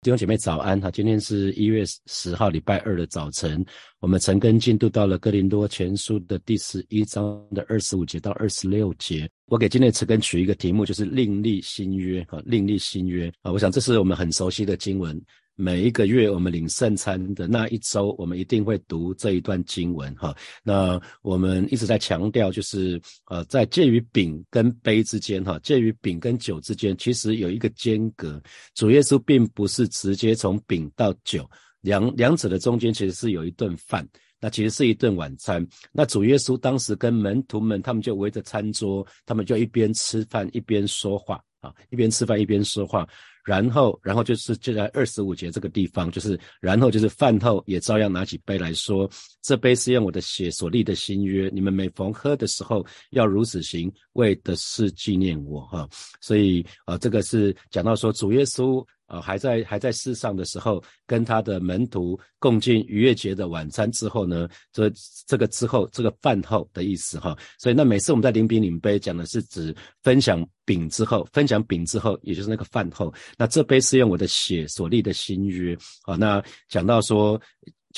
弟兄姐妹早安哈！今天是一月十号礼拜二的早晨，我们陈根进度到了哥林多前书的第十一章的二十五节到二十六节。我给今天陈根取一个题目，就是另立新约哈，另立新约啊！我想这是我们很熟悉的经文。每一个月我们领圣餐的那一周，我们一定会读这一段经文哈。那我们一直在强调，就是呃，在介于饼跟杯之间哈，介于饼跟酒之间，其实有一个间隔。主耶稣并不是直接从饼到酒，两两者的中间其实是有一顿饭，那其实是一顿晚餐。那主耶稣当时跟门徒们，他们就围着餐桌，他们就一边吃饭一边说话啊，一边吃饭一边说话。然后，然后就是就在二十五节这个地方，就是然后就是饭后也照样拿起杯来说，这杯是用我的血所立的新约，你们每逢喝的时候要如此行，为的是纪念我哈。所以啊，这个是讲到说主耶稣。啊，还在还在世上的时候，跟他的门徒共进逾越节的晚餐之后呢，这这个之后，这个饭后的意思哈。所以那每次我们在领饼领杯讲的是指分享饼之后，分享饼之后，也就是那个饭后。那这杯是用我的血所立的新约啊。那讲到说。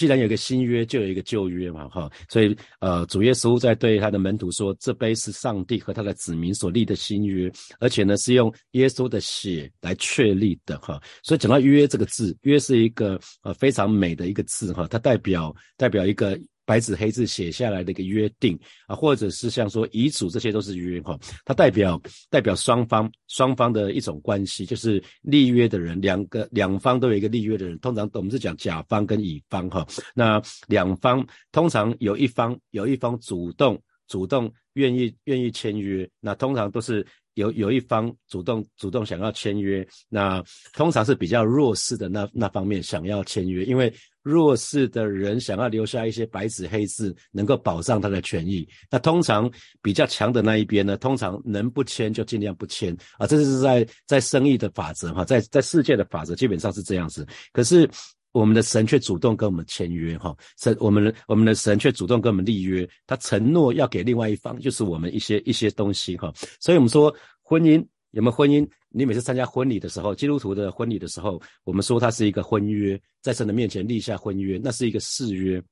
既然有个新约，就有一个旧约嘛，哈，所以呃，主耶稣在对他的门徒说，这杯是上帝和他的子民所立的新约，而且呢是用耶稣的血来确立的，哈。所以讲到约这个字，约是一个呃非常美的一个字，哈，它代表代表一个。白纸黑字写下来的一个约定啊，或者是像说遗嘱，这些都是约哈。它代表代表双方双方的一种关系，就是立约的人，两个两方都有一个立约的人。通常我们是讲甲方跟乙方哈。那两方通常有一方有一方主动主动愿意愿意签约，那通常都是有有一方主动主动想要签约，那通常是比较弱势的那那方面想要签约，因为。弱势的人想要留下一些白纸黑字，能够保障他的权益。那通常比较强的那一边呢，通常能不签就尽量不签啊。这是在在生意的法则哈，在在世界的法则基本上是这样子。可是我们的神却主动跟我们签约哈，神我们我们的神却主动跟我们立约，他承诺要给另外一方，就是我们一些一些东西哈。所以我们说婚姻。有没有婚姻？你每次参加婚礼的时候，基督徒的婚礼的时候，我们说它是一个婚约，在神的面前立下婚约，那是一个誓约。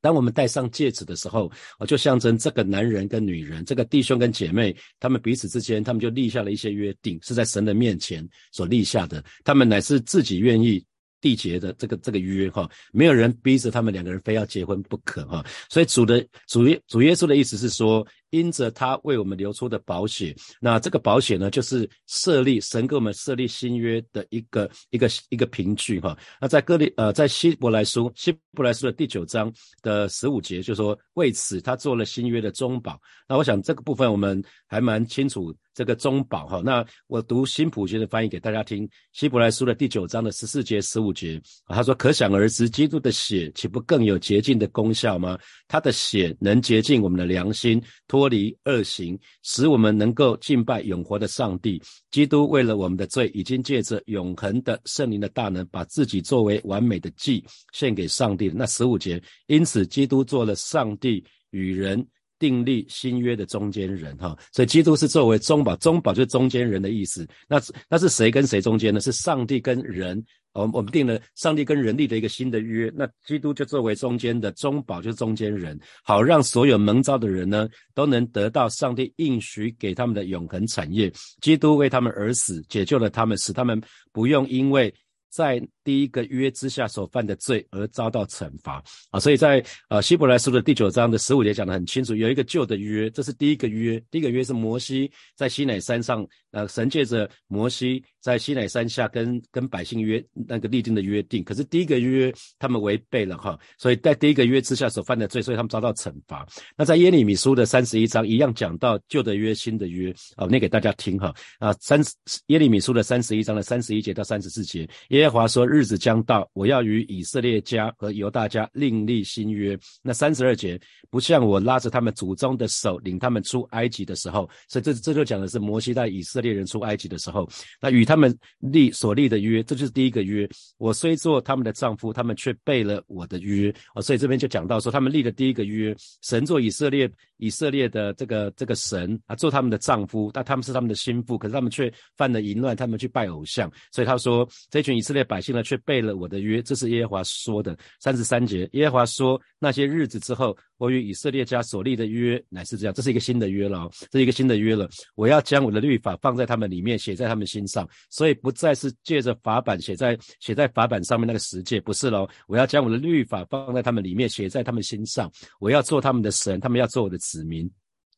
当我们戴上戒指的时候，啊，就象征这个男人跟女人，这个弟兄跟姐妹，他们彼此之间，他们就立下了一些约定，是在神的面前所立下的。他们乃是自己愿意缔结的这个这个约，哈，没有人逼着他们两个人非要结婚不可，哈。所以主的主耶主耶稣的意思是说。因着他为我们流出的宝血，那这个宝血呢，就是设立神给我们设立新约的一个一个一个凭据哈。那在哥利呃，在希伯来书希伯来书的第九章的十五节，就说为此他做了新约的中保。那我想这个部分我们还蛮清楚这个中保哈。那我读新普学的翻译给大家听，希伯来书的第九章的十四节十五节，他说：可想而知，基督的血岂不更有洁净的功效吗？他的血能洁净我们的良心，脱。脱离恶行，使我们能够敬拜永活的上帝。基督为了我们的罪，已经借着永恒的圣灵的大能，把自己作为完美的祭献给上帝。那十五节，因此基督做了上帝与人订立新约的中间人。哈，所以基督是作为中保，中保就是中间人的意思。那那是谁跟谁中间呢？是上帝跟人。我我们定了上帝跟人力的一个新的约，那基督就作为中间的中保，就是中间人，好让所有蒙召的人呢都能得到上帝应许给他们的永恒产业。基督为他们而死，解救了他们，使他们不用因为。在第一个约之下所犯的罪而遭到惩罚啊，所以在呃希伯来书的第九章的十五节讲得很清楚，有一个旧的约，这是第一个约，第一个约是摩西在西乃山上，呃神借着摩西在西乃山下跟跟百姓约那个立定的约定，可是第一个约他们违背了哈，所以在第一个约之下所犯的罪，所以他们遭到惩罚。那在耶利米书的三十一章一样讲到旧的约、新的约啊，念给大家听哈啊三耶利米书的三十一章的三十一节到三十四节耶。和华说：“日子将到，我要与以色列家和犹大家另立新约。那三十二节，不像我拉着他们祖宗的手领他们出埃及的时候，所以这这就讲的是摩西带以色列人出埃及的时候，那与他他们立所立的约，这就是第一个约。我虽做他们的丈夫，他们却背了我的约。哦，所以这边就讲到说，他们立的第一个约，神做以色列以色列的这个这个神啊做他们的丈夫，但他们是他们的心腹，可是他们却犯了淫乱，他们去拜偶像，所以他说这群以色列百姓呢却背了我的约，这是耶和华说的三十三节，耶和华说那些日子之后。我与以色列家所立的约乃是这样，这是一个新的约了，这是一个新的约了。我要将我的律法放在他们里面，写在他们心上，所以不再是借着法版写在写在法版上面那个十诫，不是喽。我要将我的律法放在他们里面，写在他们心上。我要做他们的神，他们要做我的子民。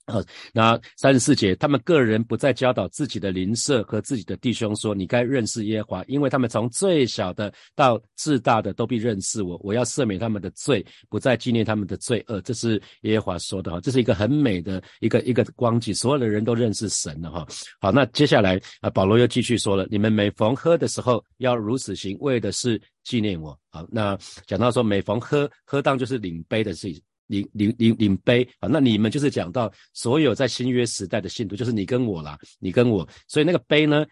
啊，那三十四节，他们个人不再教导自己的邻舍和自己的弟兄说：“你该认识耶和华，因为他们从最小的到至大的都必认识我。我要赦免他们的罪，不再纪念他们的罪恶。”这是耶和华说的哈，这是一个很美的一个一个光景，所有的人都认识神了哈。好，那接下来啊，保罗又继续说了：“你们每逢喝的时候要如此行，为的是纪念我。”好，那讲到说每逢喝喝当就是领杯的事情。领领领领杯啊，那你们就是讲到所有在新约时代的信徒，就是你跟我啦，你跟我，所以那个杯呢，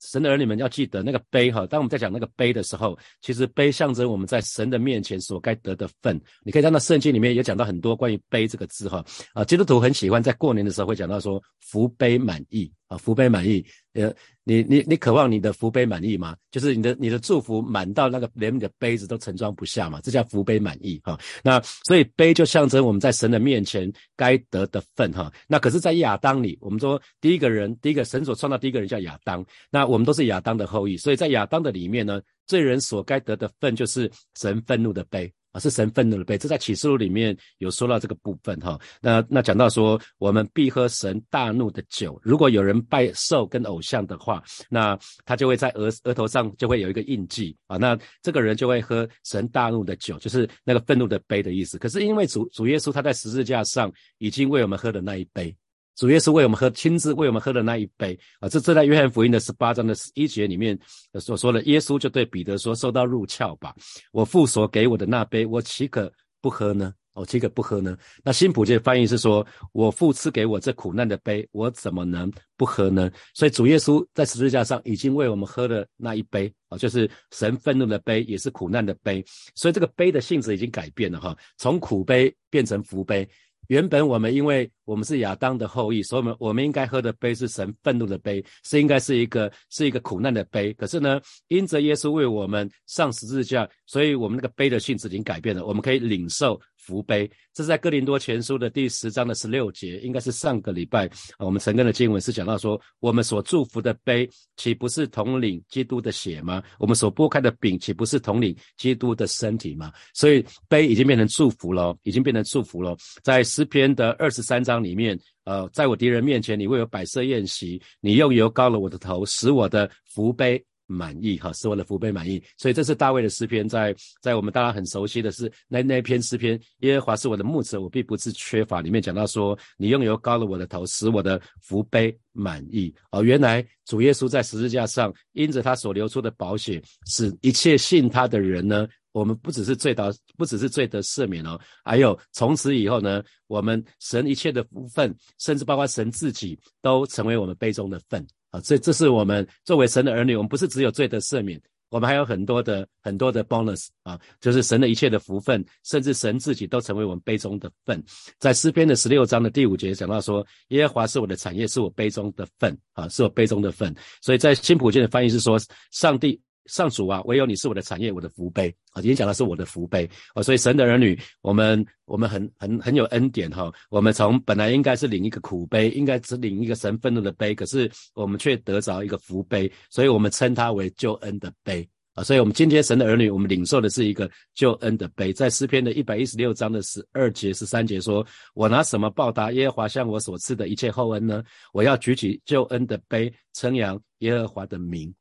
神的儿女们要记得那个杯哈。当我们在讲那个杯的时候，其实杯象征我们在神的面前所该得的份。你可以看到圣经里面也讲到很多关于杯这个字哈啊，基督徒很喜欢在过年的时候会讲到说福杯满溢啊，福杯满溢。呃，你你你渴望你的福杯满意吗？就是你的你的祝福满到那个连你的杯子都盛装不下嘛，这叫福杯满意哈。那所以杯就象征我们在神的面前该得的份哈。那可是，在亚当里，我们说第一个人，第一个神所创造第一个人叫亚当，那我们都是亚当的后裔，所以在亚当的里面呢，罪人所该得的份就是神愤怒的杯。啊，是神愤怒的杯，这在启示录里面有说到这个部分哈。那那讲到说，我们必喝神大怒的酒。如果有人拜兽跟偶像的话，那他就会在额额头上就会有一个印记啊。那这个人就会喝神大怒的酒，就是那个愤怒的杯的意思。可是因为主主耶稣他在十字架上已经为我们喝的那一杯。主耶稣为我们喝，亲自为我们喝的那一杯啊，这这在约翰福音的十八章的十一节里面所说的，耶稣就对彼得说：“受到入鞘吧，我父所给我的那杯，我岂可不喝呢？我岂可不喝呢？”那新普界翻译是说：“我父赐给我这苦难的杯，我怎么能不喝呢？”所以主耶稣在十字架上已经为我们喝了那一杯啊，就是神愤怒的杯，也是苦难的杯。所以这个杯的性质已经改变了哈，从苦杯变成福杯。原本我们因为我们是亚当的后裔，所以我们我们应该喝的杯是神愤怒的杯，是应该是一个是一个苦难的杯。可是呢，因着耶稣为我们上十字架，所以我们那个杯的性质已经改变了，我们可以领受。福杯，这是在哥林多前书的第十章的十六节，应该是上个礼拜啊，我们陈根的经文是讲到说，我们所祝福的杯，岂不是统领基督的血吗？我们所拨开的饼，岂不是统领基督的身体吗？所以杯已经变成祝福了，已经变成祝福了。在诗篇的二十三章里面，呃，在我敌人面前，你为我摆设宴席，你用油膏了我的头，使我的福杯。满意哈，是我的福杯满意，所以这是大卫的诗篇，在在我们大家很熟悉的是那那篇诗篇，耶和华是我的牧者，我并不是缺乏。里面讲到说，你用油膏了我的头，使我的福杯满意。哦，原来主耶稣在十字架上，因着他所流出的宝血，使一切信他的人呢，我们不只是罪得，不只是罪得赦免哦，还有从此以后呢，我们神一切的福分，甚至包括神自己，都成为我们杯中的份。啊，这这是我们作为神的儿女，我们不是只有罪的赦免，我们还有很多的很多的 bonus 啊，就是神的一切的福分，甚至神自己都成为我们杯中的份。在诗篇的十六章的第五节讲到说，耶和华是我的产业，是我杯中的份啊，是我杯中的份。所以在新普京的翻译是说，上帝。上主啊，唯有你是我的产业，我的福杯啊！今天讲的是我的福杯啊，所以神的儿女，我们我们很很很有恩典哈。我们从本来应该是领一个苦杯，应该只领一个神愤怒的杯，可是我们却得着一个福杯，所以我们称它为救恩的杯啊。所以我们今天神的儿女，我们领受的是一个救恩的杯。在诗篇的一百一十六章的十二节、十三节说：“我拿什么报答耶和华向我所赐的一切厚恩呢？我要举起救恩的杯，称扬耶和华的名。”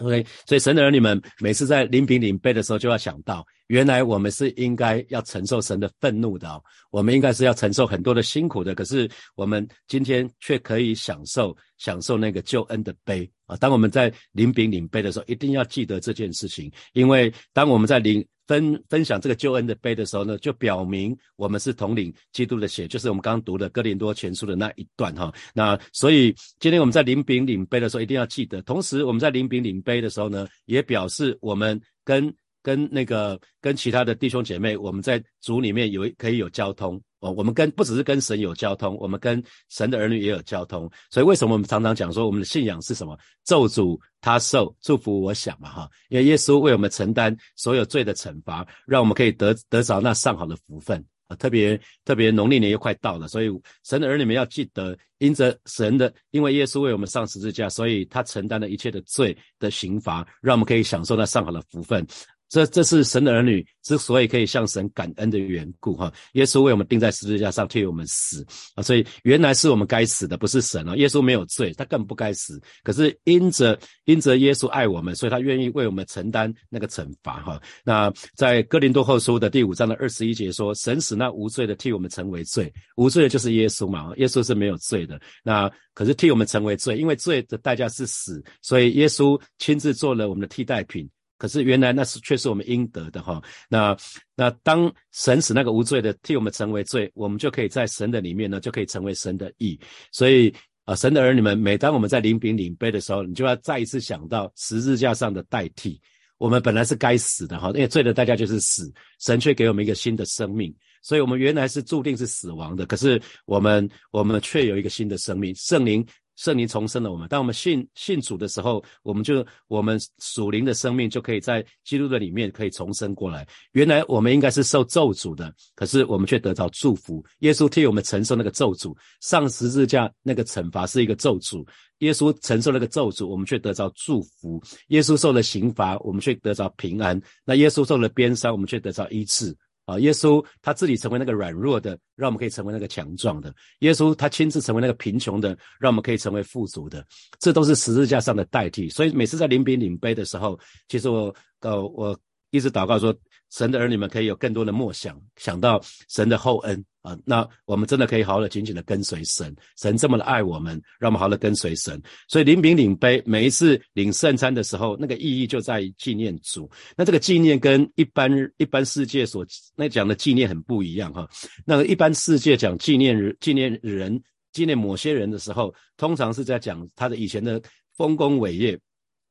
OK，所以神的儿女们每次在领饼领杯的时候，就要想到，原来我们是应该要承受神的愤怒的，我们应该是要承受很多的辛苦的。可是我们今天却可以享受享受那个救恩的杯啊！当我们在领饼领杯的时候，一定要记得这件事情，因为当我们在领。分分享这个救恩的杯的时候呢，就表明我们是统领基督的血，就是我们刚刚读的哥林多前书的那一段哈。那所以今天我们在领饼领杯的时候，一定要记得。同时我们在领饼领杯的时候呢，也表示我们跟跟那个跟其他的弟兄姐妹，我们在主里面有可以有交通哦，我们跟不只是跟神有交通，我们跟神的儿女也有交通。所以为什么我们常常讲说我们的信仰是什么？咒诅他受，祝福我想嘛哈。因为耶稣为我们承担所有罪的惩罚，让我们可以得得着那上好的福分啊。特别特别农历年又快到了，所以神的儿女们要记得，因着神的，因为耶稣为我们上十字架，所以他承担了一切的罪的刑罚，让我们可以享受那上好的福分。这这是神的儿女之所以可以向神感恩的缘故哈。耶稣为我们钉在十字架上，替我们死啊，所以原来是我们该死的，不是神啊。耶稣没有罪，他更不该死。可是因着因着耶稣爱我们，所以他愿意为我们承担那个惩罚哈。那在哥林多后书的第五章的二十一节说，神使那无罪的替我们成为罪，无罪的就是耶稣嘛。耶稣是没有罪的，那可是替我们成为罪，因为罪的代价是死，所以耶稣亲自做了我们的替代品。可是原来那是却是我们应得的哈，那那当神使那个无罪的替我们成为罪，我们就可以在神的里面呢，就可以成为神的义。所以啊，神的儿女们，每当我们在领饼领杯的时候，你就要再一次想到十字架上的代替。我们本来是该死的哈，因为罪的代价就是死，神却给我们一个新的生命。所以我们原来是注定是死亡的，可是我们我们却有一个新的生命，圣灵。圣灵重生了我们，当我们信信主的时候，我们就我们属灵的生命就可以在基督的里面可以重生过来。原来我们应该是受咒诅的，可是我们却得到祝福。耶稣替我们承受那个咒诅，上十字架那个惩罚是一个咒诅，耶稣承受那个咒诅，我们却得到祝福。耶稣受了刑罚，我们却得着平安。那耶稣受了鞭伤，我们却得着医治。啊，耶稣他自己成为那个软弱的，让我们可以成为那个强壮的。耶稣他亲自成为那个贫穷的，让我们可以成为富足的。这都是十字架上的代替。所以每次在领饼领杯的时候，其实我呃我一直祷告说。神的儿女们可以有更多的默想，想到神的厚恩啊，那我们真的可以好好的紧紧的跟随神。神这么的爱我们，让我们好好的跟随神。所以领饼领杯，每一次领圣餐的时候，那个意义就在于纪念主。那这个纪念跟一般一般世界所那讲的纪念很不一样哈。那个一般世界讲纪念、纪念人、纪念某些人的时候，通常是在讲他的以前的丰功伟业。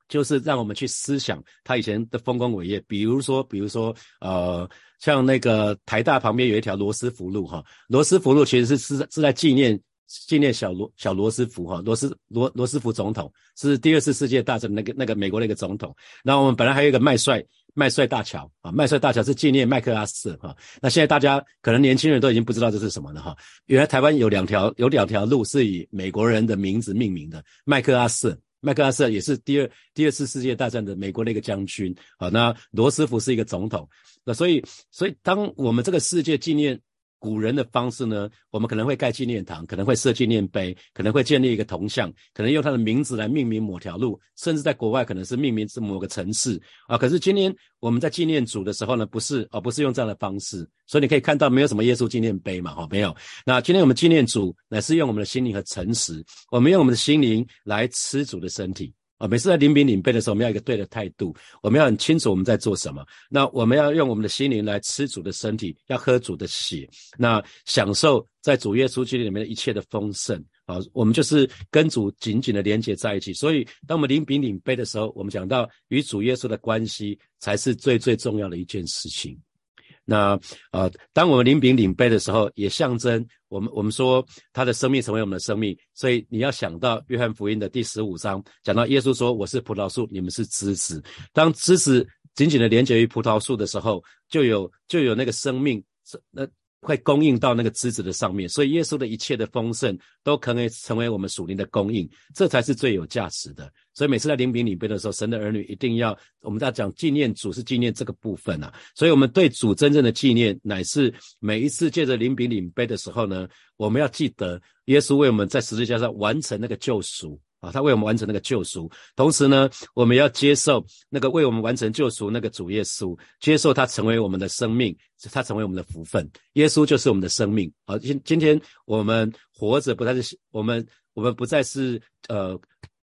就是让我们去思想他以前的丰功伟业，比如说，比如说，呃，像那个台大旁边有一条罗斯福路，哈，罗斯福路其实是是是在纪念纪念小罗小罗斯福，哈，罗斯罗罗斯福总统是第二次世界大战那个那个美国那个总统。那我们本来还有一个麦帅麦帅大桥啊，麦帅大桥是纪念麦克阿瑟，哈。那现在大家可能年轻人都已经不知道这是什么了，哈。原来台湾有两条有两条路是以美国人的名字命名的，麦克阿瑟。麦克阿瑟也是第二第二次世界大战的美国那个将军啊，那罗斯福是一个总统，那所以所以当我们这个世界纪念。古人的方式呢，我们可能会盖纪念堂，可能会设纪念碑，可能会建立一个铜像，可能用他的名字来命名某条路，甚至在国外可能是命名是某个城市啊。可是今天我们在纪念主的时候呢，不是哦，不是用这样的方式，所以你可以看到没有什么耶稣纪念碑嘛，哦，没有。那今天我们纪念主，乃是用我们的心灵和诚实，我们用我们的心灵来吃主的身体。啊，每次在领饼领杯的时候，我们要一个对的态度，我们要很清楚我们在做什么。那我们要用我们的心灵来吃主的身体，要喝主的血，那享受在主耶稣基督里面的一切的丰盛。啊，我们就是跟主紧紧的连接在一起。所以，当我们领饼领杯的时候，我们讲到与主耶稣的关系才是最最重要的一件事情。那呃，当我们领饼领杯的时候，也象征我们我们说他的生命成为我们的生命，所以你要想到约翰福音的第十五章，讲到耶稣说：“我是葡萄树，你们是枝子。”当枝子紧紧的连接于葡萄树的时候，就有就有那个生命，那。会供应到那个枝子的上面，所以耶稣的一切的丰盛都可能成为我们属灵的供应，这才是最有价值的。所以每次在领饼领杯的时候，神的儿女一定要，我们在讲纪念主是纪念这个部分啊。所以我们对主真正的纪念，乃是每一次借着领饼领杯的时候呢，我们要记得耶稣为我们在十字架上完成那个救赎。啊，他为我们完成那个救赎，同时呢，我们要接受那个为我们完成救赎那个主耶稣，接受他成为我们的生命，他成为我们的福分。耶稣就是我们的生命。好，今今天我们活着不再是我们，我们不再是呃。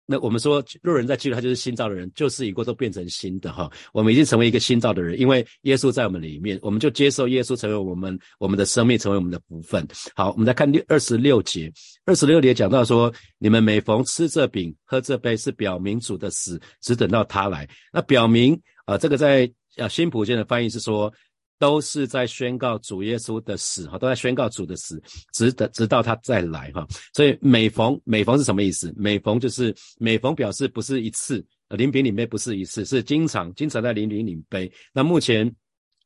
那我们说，若人在基督，他就是新造的人，旧事已过，都变成新的哈。我们已经成为一个新造的人，因为耶稣在我们里面，我们就接受耶稣成为我们我们的生命，成为我们的福分。好，我们来看第二十六节，二十六节讲到说，你们每逢吃这饼、喝这杯，是表明主的死，只等到他来。那表明啊，这个在啊新普健的翻译是说，都是在宣告主耶稣的死哈，都在宣告主的死，直的直到他再来哈。所以每逢每逢是什么意思？每逢就是每逢表示不是一次，临饼领杯不是一次，是经常经常在临饼领杯。那目前。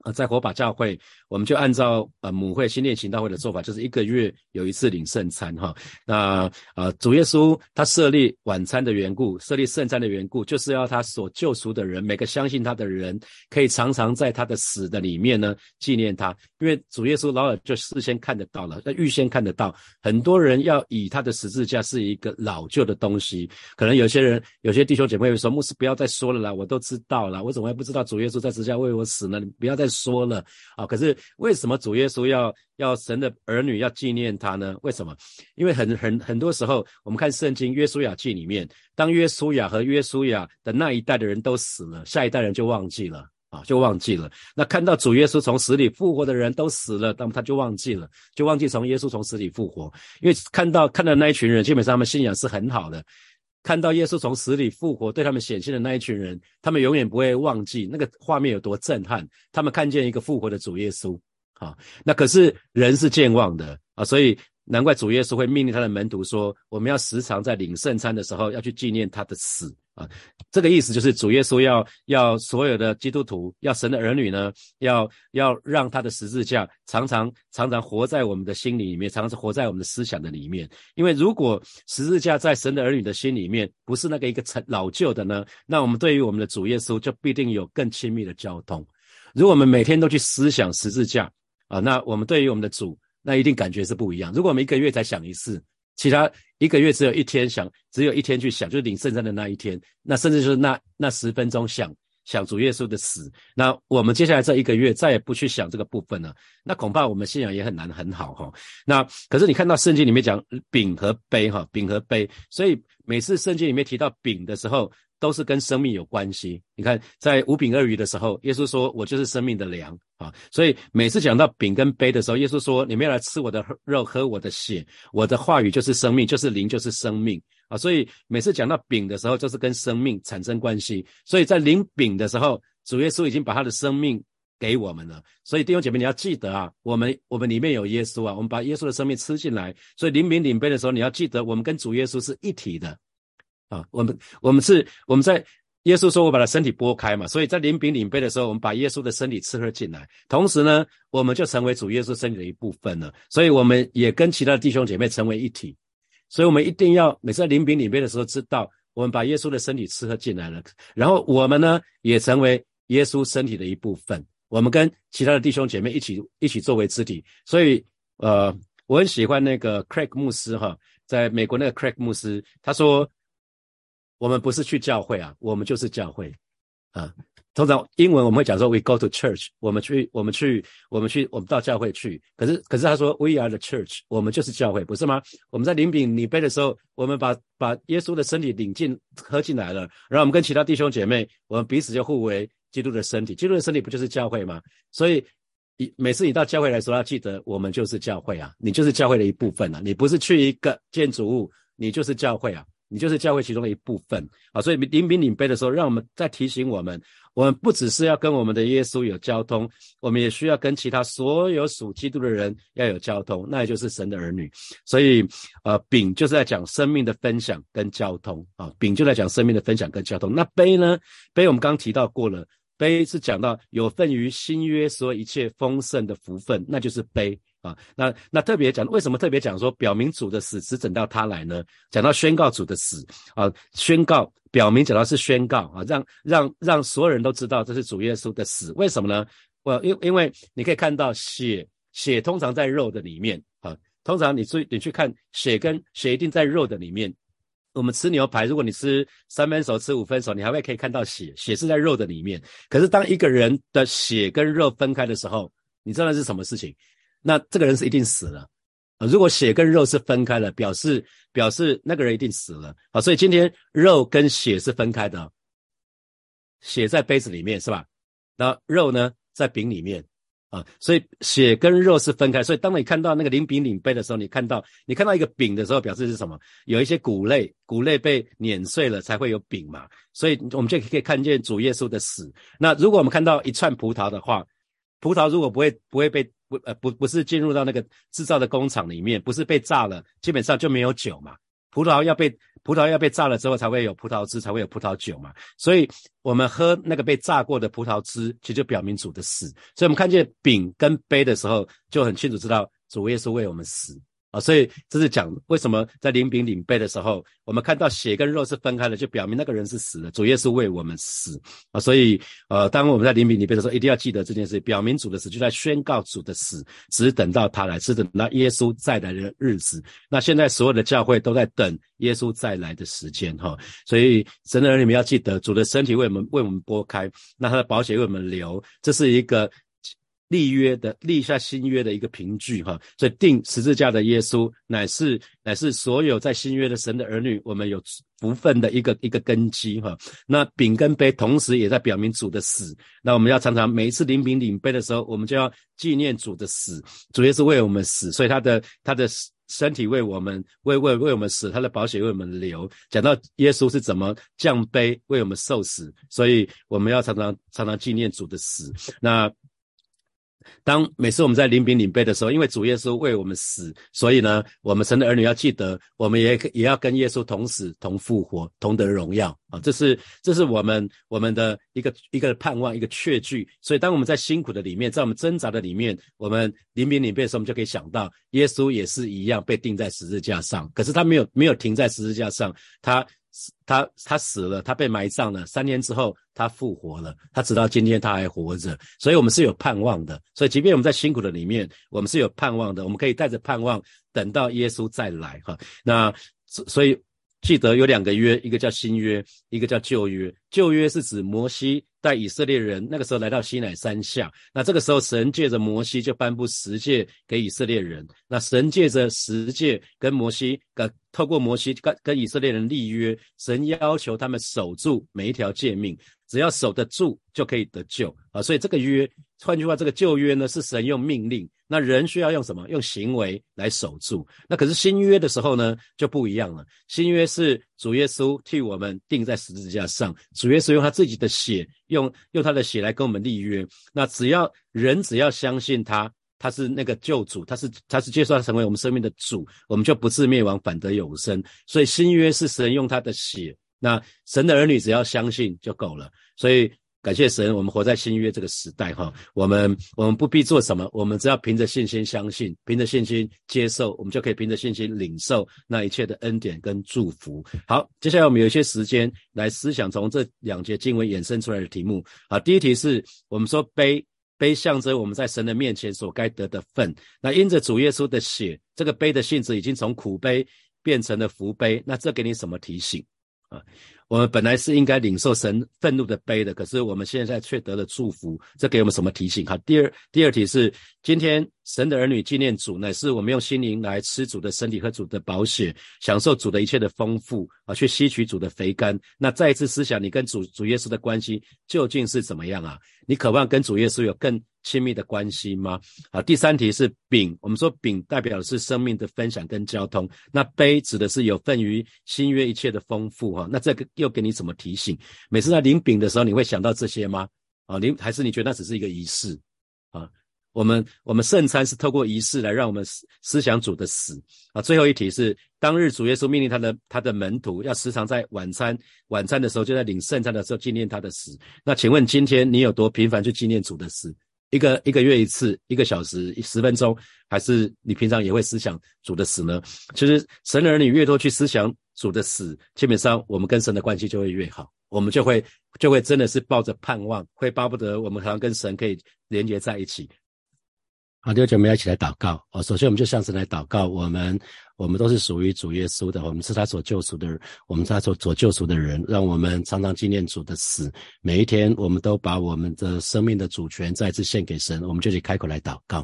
啊，在火把教会，我们就按照呃母会新恋行道会的做法，就是一个月有一次领圣餐哈。那啊，主耶稣他设立晚餐的缘故，设立圣餐的缘故，就是要他所救赎的人，每个相信他的人，可以常常在他的死的里面呢纪念他。因为主耶稣老早就事先看得到了，那预先看得到，很多人要以他的十字架是一个老旧的东西。可能有些人，有些弟兄姐妹会说，牧师不要再说了啦，我都知道了，我怎么会不知道主耶稣在十字架为我死呢？你不要再。说了啊，可是为什么主耶稣要要神的儿女要纪念他呢？为什么？因为很很很多时候，我们看圣经约书亚记里面，当约书亚和约书亚的那一代的人都死了，下一代人就忘记了啊，就忘记了。那看到主耶稣从死里复活的人都死了，那么他就忘记了，就忘记从耶稣从死里复活。因为看到看到那一群人，基本上他们信仰是很好的。看到耶稣从死里复活，对他们显现的那一群人，他们永远不会忘记那个画面有多震撼。他们看见一个复活的主耶稣，啊，那可是人是健忘的啊，所以。难怪主耶稣会命令他的门徒说：“我们要时常在领圣餐的时候，要去纪念他的死啊。”这个意思就是主耶稣要要所有的基督徒，要神的儿女呢，要要让他的十字架常常常常活在我们的心里面，常常活在我们的思想的里面。因为如果十字架在神的儿女的心里面不是那个一个陈老旧的呢，那我们对于我们的主耶稣就必定有更亲密的交通。如果我们每天都去思想十字架啊，那我们对于我们的主。那一定感觉是不一样。如果我们一个月才想一次，其他一个月只有一天想，只有一天去想，就是领圣餐的那一天，那甚至就是那那十分钟想想主耶稣的死，那我们接下来这一个月再也不去想这个部分了，那恐怕我们信仰也很难很好哈。那可是你看到圣经里面讲饼和杯哈，饼和杯，所以每次圣经里面提到饼的时候。都是跟生命有关系。你看，在五饼二鱼的时候，耶稣说：“我就是生命的粮啊！”所以每次讲到饼跟杯的时候，耶稣说：“你们要来吃我的肉，喝我的血，我的话语就是生命，就是灵，就是生命啊！”所以每次讲到饼的时候，就是跟生命产生关系。所以在领饼的时候，主耶稣已经把他的生命给我们了。所以弟兄姐妹，你要记得啊，我们我们里面有耶稣啊，我们把耶稣的生命吃进来。所以领饼领杯的时候，你要记得，我们跟主耶稣是一体的。啊，我们我们是我们在耶稣说，我把他身体拨开嘛，所以在领饼领杯的时候，我们把耶稣的身体吃喝进来，同时呢，我们就成为主耶稣身体的一部分了。所以我们也跟其他的弟兄姐妹成为一体。所以我们一定要每次在领饼领杯的时候，知道我们把耶稣的身体吃喝进来了，然后我们呢也成为耶稣身体的一部分。我们跟其他的弟兄姐妹一起一起作为肢体。所以呃，我很喜欢那个 Craig 牧师哈，在美国那个 Craig 牧师，他说。我们不是去教会啊，我们就是教会啊。通常英文我们会讲说 we go to church，我们去，我们去，我们去，我们到教会去。可是，可是他说 we are the church，我们就是教会，不是吗？我们在领饼领杯的时候，我们把把耶稣的身体领进喝进来了，然后我们跟其他弟兄姐妹，我们彼此就互为基督的身体。基督的身体不就是教会吗？所以，一每次你到教会来说，要记得我们就是教会啊，你就是教会的一部分啊，你不是去一个建筑物，你就是教会啊。你就是教会其中的一部分啊，所以领饼领杯的时候，让我们再提醒我们，我们不只是要跟我们的耶稣有交通，我们也需要跟其他所有属基督的人要有交通，那也就是神的儿女。所以，呃，饼就是在讲生命的分享跟交通啊，饼就在讲生命的分享跟交通。那杯呢？杯我们刚提到过了，杯是讲到有份于新约所有一切丰盛的福分，那就是杯。啊，那那特别讲，为什么特别讲说表明主的死只等到他来呢？讲到宣告主的死啊，宣告表明讲到是宣告啊，让让让所有人都知道这是主耶稣的死。为什么呢？我因因为你可以看到血血通常在肉的里面啊，通常你去你去看血跟血一定在肉的里面。我们吃牛排，如果你吃三分熟吃五分熟，你还会可以看到血，血是在肉的里面。可是当一个人的血跟肉分开的时候，你知道是什么事情？那这个人是一定死了啊！如果血跟肉是分开了，表示表示那个人一定死了啊！所以今天肉跟血是分开的，血在杯子里面是吧？那肉呢在饼里面啊！所以血跟肉是分开。所以当你看到那个领饼领杯的时候，你看到你看到一个饼的时候，表示是什么？有一些谷类，谷类被碾碎了才会有饼嘛。所以我们就可以看见主耶稣的死。那如果我们看到一串葡萄的话，葡萄如果不会不会被不呃不不是进入到那个制造的工厂里面，不是被炸了，基本上就没有酒嘛。葡萄要被葡萄要被炸了之后，才会有葡萄汁，才会有葡萄酒嘛。所以我们喝那个被炸过的葡萄汁，其实就表明主的死。所以我们看见饼跟杯的时候，就很清楚知道主耶稣为我们死。啊，所以这是讲为什么在领饼领杯的时候，我们看到血跟肉是分开的，就表明那个人是死的，主耶稣为我们死啊。所以呃，当我们在领饼领杯的时候，一定要记得这件事，表明主的死，就在宣告主的死，只等到他来，只等到耶稣再来的日子。那现在所有的教会都在等耶稣再来的时间哈。所以神的人，你们要记得，主的身体为我们为我们拨开，那他的宝血为我们流，这是一个。立约的立下新约的一个凭据哈，所以定十字架的耶稣乃是乃是所有在新约的神的儿女，我们有福分的一个一个根基哈。那饼跟杯同时也在表明主的死，那我们要常常每一次领饼领杯的时候，我们就要纪念主的死，主耶稣为我们死，所以他的他的身体为我们为为为我们死，他的宝血为我们流。讲到耶稣是怎么降杯为我们受死，所以我们要常常常常纪念主的死。那。当每次我们在领饼领杯的时候，因为主耶稣为我们死，所以呢，我们神的儿女要记得，我们也也要跟耶稣同死、同复活、同得荣耀啊！这是这是我们我们的一个一个盼望、一个确据。所以，当我们在辛苦的里面，在我们挣扎的里面，我们领饼领杯的时候，我们就可以想到，耶稣也是一样被钉在十字架上，可是他没有没有停在十字架上，他。他他死了，他被埋葬了。三年之后，他复活了。他直到今天他还活着，所以我们是有盼望的。所以，即便我们在辛苦的里面，我们是有盼望的。我们可以带着盼望，等到耶稣再来。哈，那所以记得有两个约，一个叫新约，一个叫旧约。旧约是指摩西。带以色列人那个时候来到西乃山下，那这个时候神借着摩西就颁布十诫给以色列人。那神借着十诫跟摩西，跟透过摩西跟跟以色列人立约，神要求他们守住每一条诫命，只要守得住就可以得救啊。所以这个约，换句话，这个旧约呢是神用命令，那人需要用什么？用行为来守住。那可是新约的时候呢就不一样了，新约是主耶稣替我们钉在十字架上，主耶稣用他自己的血。用用他的血来跟我们立约，那只要人只要相信他，他是那个救主，他是他是接受他成为我们生命的主，我们就不致灭亡，反得永生。所以新约是神用他的血，那神的儿女只要相信就够了。所以。感谢神，我们活在新约这个时代，哈，我们我们不必做什么，我们只要凭着信心相信，凭着信心接受，我们就可以凭着信心领受那一切的恩典跟祝福。好，接下来我们有一些时间来思想从这两节经文衍生出来的题目。好，第一题是我们说悲杯象征我们在神的面前所该得的份，那因着主耶稣的血，这个杯的性质已经从苦杯变成了福杯，那这给你什么提醒啊？我们本来是应该领受神愤怒的杯的，可是我们现在却得了祝福，这给我们什么提醒？哈，第二第二题是今天神的儿女纪念主，乃是我们用心灵来吃主的身体和主的宝血，享受主的一切的丰富啊，去吸取主的肥甘。那再一次思想，你跟主主耶稣的关系究竟是怎么样啊？你渴望跟主耶稣有更？亲密的关系吗？好，第三题是饼。我们说饼代表的是生命的分享跟交通。那杯指的是有份于新约一切的丰富哈。那这个又给你怎么提醒？每次在领饼的时候，你会想到这些吗？啊，领还是你觉得那只是一个仪式？啊，我们我们圣餐是透过仪式来让我们思思想主的死啊。最后一题是当日主耶稣命令他的他的门徒要时常在晚餐晚餐的时候就在领圣餐的时候纪念他的死。那请问今天你有多频繁去纪念主的死？一个一个月一次，一个小时十分钟，还是你平常也会思想主的死呢？其实神的儿女越多去思想主的死，基本上我们跟神的关系就会越好，我们就会就会真的是抱着盼望，会巴不得我们好像跟神可以连接在一起。好，弟兄姐妹一起来祷告哦。首先，我们就向神来祷告。我们，我们都是属于主耶稣的，我们是他所救赎的人，我们是他所所救赎的人。让我们常常纪念主的死，每一天，我们都把我们的生命的主权再次献给神。我们就去开口来祷告。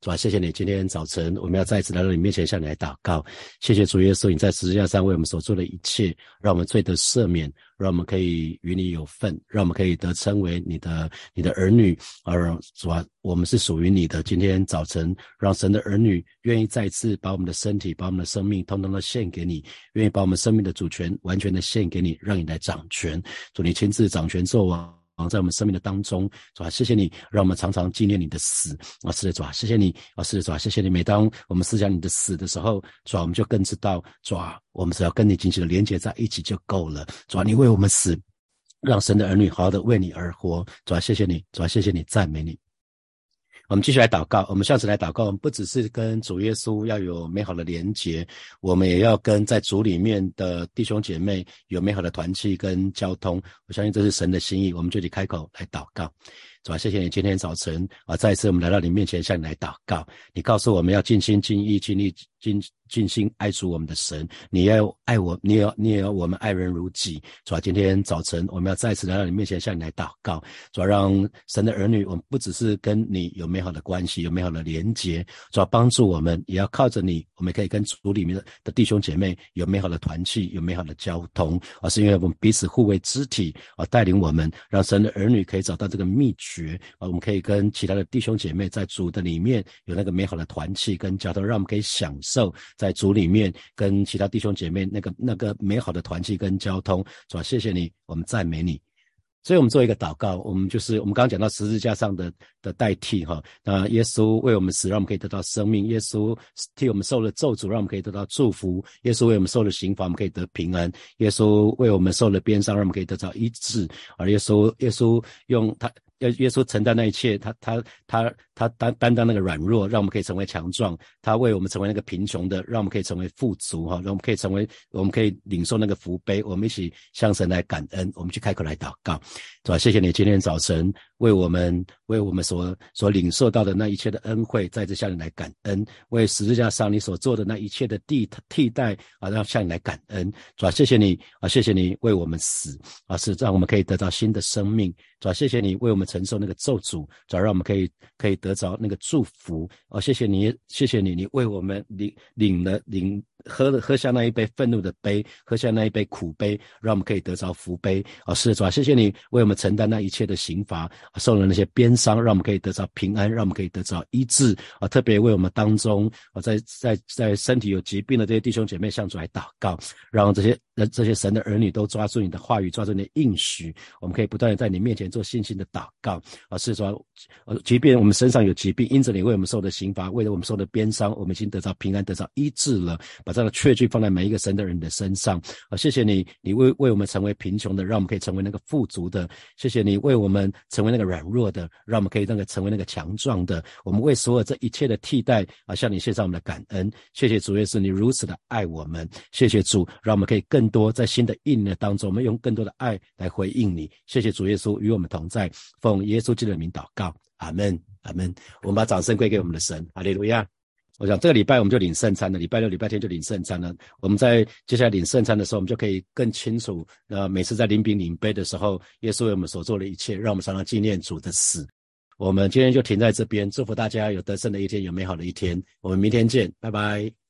主啊，谢谢你，今天早晨我们要再次来到你面前向你来祷告。谢谢主耶稣，你在十字架上为我们所做的一切，让我们罪得赦免，让我们可以与你有份，让我们可以得称为你的你的儿女。而主啊，我们是属于你的。今天早晨，让神的儿女愿意再次把我们的身体、把我们的生命，通通的献给你，愿意把我们生命的主权完全的献给你，让你来掌权。主，你亲自掌权做王。在我们生命的当中，主啊，谢谢你，让我们常常纪念你的死啊，是的，主啊，谢谢你啊，是的，主啊，谢谢你。每当我们思想你的死的时候，主啊，我们就更知道，主啊，我们只要跟你紧紧的连接在一起就够了。主啊，你为我们死，让神的儿女好好的为你而活。主啊，谢谢你，主啊，谢谢你，赞美你。我们继续来祷告。我们下次来祷告，我们不只是跟主耶稣要有美好的连结，我们也要跟在主里面的弟兄姐妹有美好的团契跟交通。我相信这是神的心意，我们就得开口来祷告。主啊，谢谢你今天早晨啊，再一次我们来到你面前向你来祷告。你告诉我们要尽心尽意尽力尽。尽心爱主我们的神，你要爱我，你也要你也要我们爱人如己。主啊，今天早晨我们要再次来到你面前，向你来祷告。主啊，让神的儿女，我们不只是跟你有美好的关系，有美好的连结。主啊，帮助我们，也要靠着你，我们可以跟主里面的的弟兄姐妹有美好的团契，有美好的交通。而是因为我们彼此互为肢体，啊，带领我们，让神的儿女可以找到这个秘诀。啊，我们可以跟其他的弟兄姐妹在主的里面有那个美好的团契跟交通，让我们可以享受。在主里面跟其他弟兄姐妹那个那个美好的团契跟交通，是吧？谢谢你，我们赞美你。所以我们做一个祷告，我们就是我们刚刚讲到十字架上的的代替哈，那耶稣为我们死，让我们可以得到生命；耶稣替我们受了咒诅，让我们可以得到祝福；耶稣为我们受了刑罚，我们可以得平安；耶稣为我们受了鞭伤，让我们可以得到医治。而耶稣耶稣用他。要耶稣承担那一切，他他他他担担当那个软弱，让我们可以成为强壮；他为我们成为那个贫穷的，让我们可以成为富足哈，让我们可以成为，我们可以领受那个福杯。我们一起向神来感恩，我们去开口来祷告，是吧？谢谢你今天早晨为我们为我们所所领受到的那一切的恩惠，再次向你来感恩，为十字架上你所做的那一切的替替代啊，让向你来感恩，主啊？谢谢你啊，谢谢你为我们死啊，是让我们可以得到新的生命。主啊，谢谢你为我们承受那个咒诅，主啊，让我们可以可以得着那个祝福。哦，谢谢你，谢谢你，你为我们领领了领。喝了喝下那一杯愤怒的杯，喝下那一杯苦杯，让我们可以得着福杯。啊，是主啊，谢谢你为我们承担那一切的刑罚，受了那些鞭伤，让我们可以得着平安，让我们可以得着医治。啊，特别为我们当中啊，在在在身体有疾病的这些弟兄姐妹向主来祷告，让这些这些神的儿女都抓住你的话语，抓住你的应许，我们可以不断的在你面前做信心的祷告。啊，是说，呃，即便我们身上有疾病，因着你为我们受的刑罚，为了我们受的鞭伤，我们已经得着平安，得着医治了。把这样的确据放在每一个神的人的身上啊！谢谢你，你为为我们成为贫穷的，让我们可以成为那个富足的；谢谢你为我们成为那那软弱的，让我们可以那个成为那个强壮的。我们为所有这一切的替代啊，向你献上我们的感恩。谢谢主耶稣，你如此的爱我们。谢谢主，让我们可以更多在新的一年当中，我们用更多的爱来回应你。谢谢主耶稣与我们同在，奉耶稣基督的名祷告，阿门，阿门。我们把掌声归给我们的神，哈利路亚。我想这个礼拜我们就领圣餐了，礼拜六、礼拜天就领圣餐了。我们在接下来领圣餐的时候，我们就可以更清楚，呃，每次在领饼领杯的时候，耶稣为我们所做的一切，让我们常常纪念主的死。我们今天就停在这边，祝福大家有得胜的一天，有美好的一天。我们明天见，拜拜。